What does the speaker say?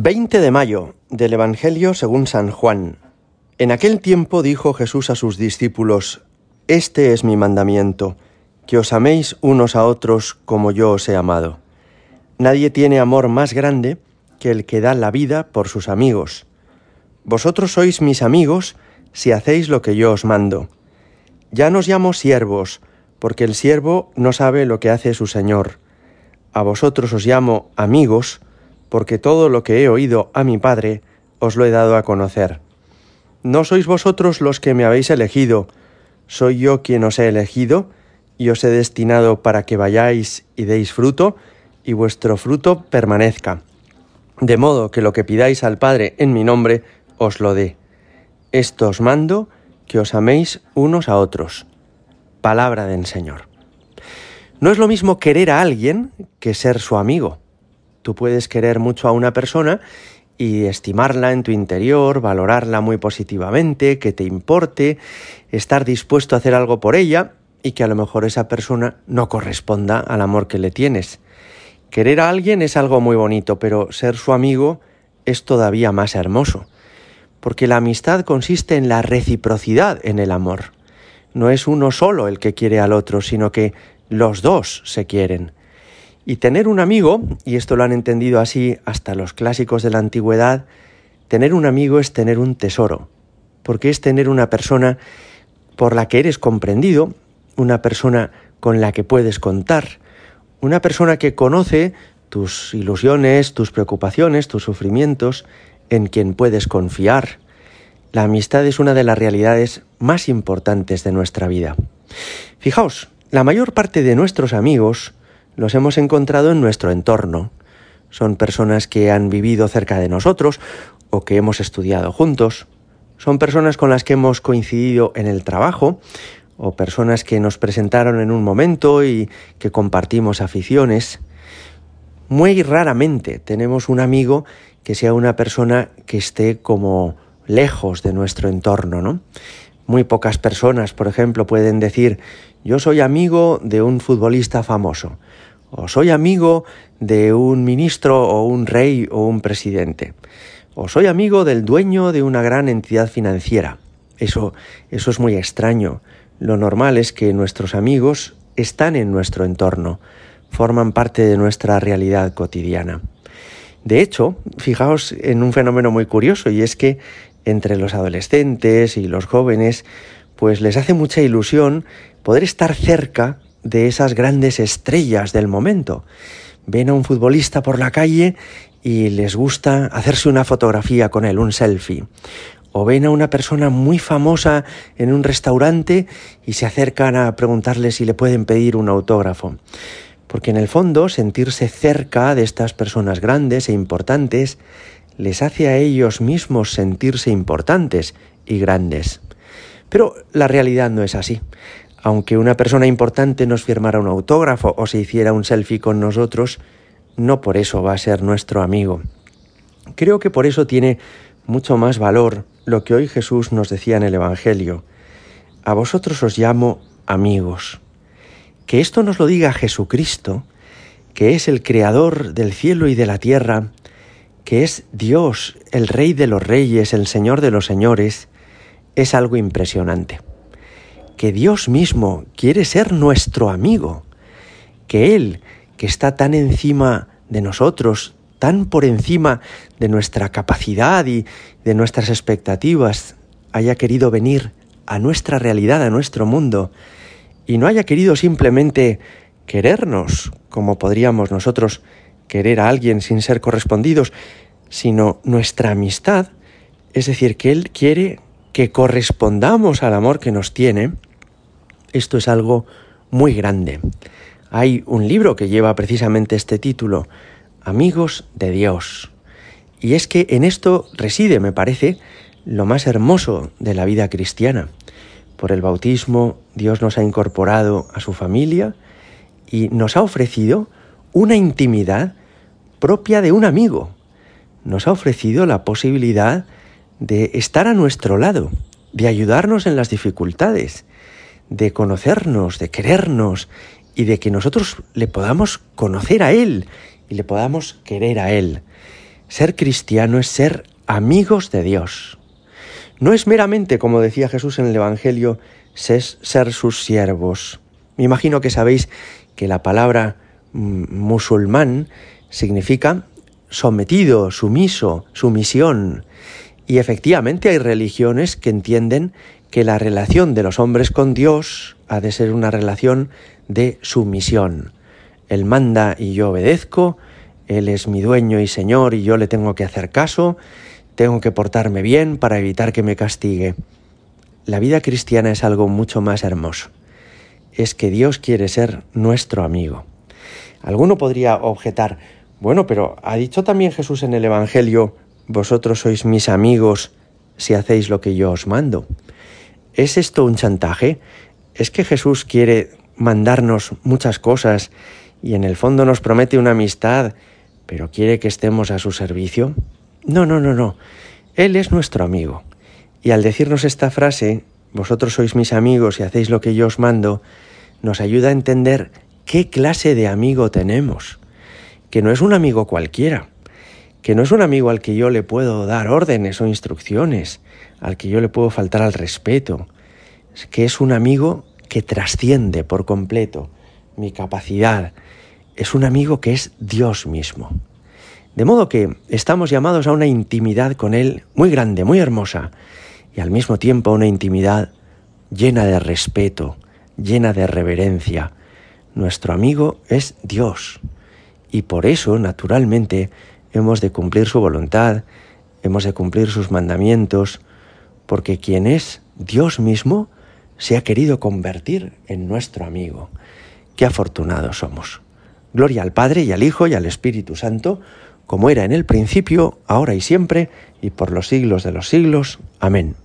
20 de mayo del Evangelio según San Juan. En aquel tiempo dijo Jesús a sus discípulos, Este es mi mandamiento, que os améis unos a otros como yo os he amado. Nadie tiene amor más grande que el que da la vida por sus amigos. Vosotros sois mis amigos si hacéis lo que yo os mando. Ya nos llamo siervos, porque el siervo no sabe lo que hace su Señor. A vosotros os llamo amigos, porque todo lo que he oído a mi Padre os lo he dado a conocer. No sois vosotros los que me habéis elegido, soy yo quien os he elegido y os he destinado para que vayáis y deis fruto, y vuestro fruto permanezca. De modo que lo que pidáis al Padre en mi nombre, os lo dé. Esto os mando, que os améis unos a otros. Palabra del Señor. No es lo mismo querer a alguien que ser su amigo. Tú puedes querer mucho a una persona y estimarla en tu interior, valorarla muy positivamente, que te importe, estar dispuesto a hacer algo por ella y que a lo mejor esa persona no corresponda al amor que le tienes. Querer a alguien es algo muy bonito, pero ser su amigo es todavía más hermoso, porque la amistad consiste en la reciprocidad en el amor. No es uno solo el que quiere al otro, sino que los dos se quieren. Y tener un amigo, y esto lo han entendido así hasta los clásicos de la antigüedad, tener un amigo es tener un tesoro, porque es tener una persona por la que eres comprendido, una persona con la que puedes contar, una persona que conoce tus ilusiones, tus preocupaciones, tus sufrimientos, en quien puedes confiar. La amistad es una de las realidades más importantes de nuestra vida. Fijaos, la mayor parte de nuestros amigos los hemos encontrado en nuestro entorno. Son personas que han vivido cerca de nosotros o que hemos estudiado juntos. Son personas con las que hemos coincidido en el trabajo o personas que nos presentaron en un momento y que compartimos aficiones. Muy raramente tenemos un amigo que sea una persona que esté como lejos de nuestro entorno, ¿no? Muy pocas personas, por ejemplo, pueden decir yo soy amigo de un futbolista famoso o soy amigo de un ministro o un rey o un presidente, o soy amigo del dueño de una gran entidad financiera. Eso, eso es muy extraño. Lo normal es que nuestros amigos están en nuestro entorno, forman parte de nuestra realidad cotidiana. De hecho, fijaos en un fenómeno muy curioso y es que entre los adolescentes y los jóvenes, pues les hace mucha ilusión poder estar cerca de esas grandes estrellas del momento. Ven a un futbolista por la calle y les gusta hacerse una fotografía con él, un selfie. O ven a una persona muy famosa en un restaurante y se acercan a preguntarle si le pueden pedir un autógrafo. Porque en el fondo sentirse cerca de estas personas grandes e importantes les hace a ellos mismos sentirse importantes y grandes. Pero la realidad no es así aunque una persona importante nos firmara un autógrafo o se hiciera un selfie con nosotros, no por eso va a ser nuestro amigo. Creo que por eso tiene mucho más valor lo que hoy Jesús nos decía en el Evangelio. A vosotros os llamo amigos. Que esto nos lo diga Jesucristo, que es el Creador del cielo y de la tierra, que es Dios, el Rey de los Reyes, el Señor de los Señores, es algo impresionante que Dios mismo quiere ser nuestro amigo, que Él, que está tan encima de nosotros, tan por encima de nuestra capacidad y de nuestras expectativas, haya querido venir a nuestra realidad, a nuestro mundo, y no haya querido simplemente querernos, como podríamos nosotros querer a alguien sin ser correspondidos, sino nuestra amistad, es decir, que Él quiere que correspondamos al amor que nos tiene, esto es algo muy grande. Hay un libro que lleva precisamente este título, Amigos de Dios. Y es que en esto reside, me parece, lo más hermoso de la vida cristiana. Por el bautismo Dios nos ha incorporado a su familia y nos ha ofrecido una intimidad propia de un amigo. Nos ha ofrecido la posibilidad de estar a nuestro lado, de ayudarnos en las dificultades, de conocernos, de querernos y de que nosotros le podamos conocer a Él y le podamos querer a Él. Ser cristiano es ser amigos de Dios. No es meramente, como decía Jesús en el Evangelio, ser sus siervos. Me imagino que sabéis que la palabra mm, musulmán significa sometido, sumiso, sumisión. Y efectivamente hay religiones que entienden que la relación de los hombres con Dios ha de ser una relación de sumisión. Él manda y yo obedezco, Él es mi dueño y Señor y yo le tengo que hacer caso, tengo que portarme bien para evitar que me castigue. La vida cristiana es algo mucho más hermoso. Es que Dios quiere ser nuestro amigo. Alguno podría objetar, bueno, pero ha dicho también Jesús en el Evangelio, vosotros sois mis amigos si hacéis lo que yo os mando. ¿Es esto un chantaje? ¿Es que Jesús quiere mandarnos muchas cosas y en el fondo nos promete una amistad, pero quiere que estemos a su servicio? No, no, no, no. Él es nuestro amigo. Y al decirnos esta frase, vosotros sois mis amigos y hacéis lo que yo os mando, nos ayuda a entender qué clase de amigo tenemos. Que no es un amigo cualquiera, que no es un amigo al que yo le puedo dar órdenes o instrucciones, al que yo le puedo faltar al respeto, que es un amigo que trasciende por completo mi capacidad, es un amigo que es Dios mismo. De modo que estamos llamados a una intimidad con Él muy grande, muy hermosa, y al mismo tiempo una intimidad llena de respeto, llena de reverencia. Nuestro amigo es Dios, y por eso, naturalmente, hemos de cumplir su voluntad, hemos de cumplir sus mandamientos, porque quien es Dios mismo se ha querido convertir en nuestro amigo. Qué afortunados somos. Gloria al Padre y al Hijo y al Espíritu Santo, como era en el principio, ahora y siempre, y por los siglos de los siglos. Amén.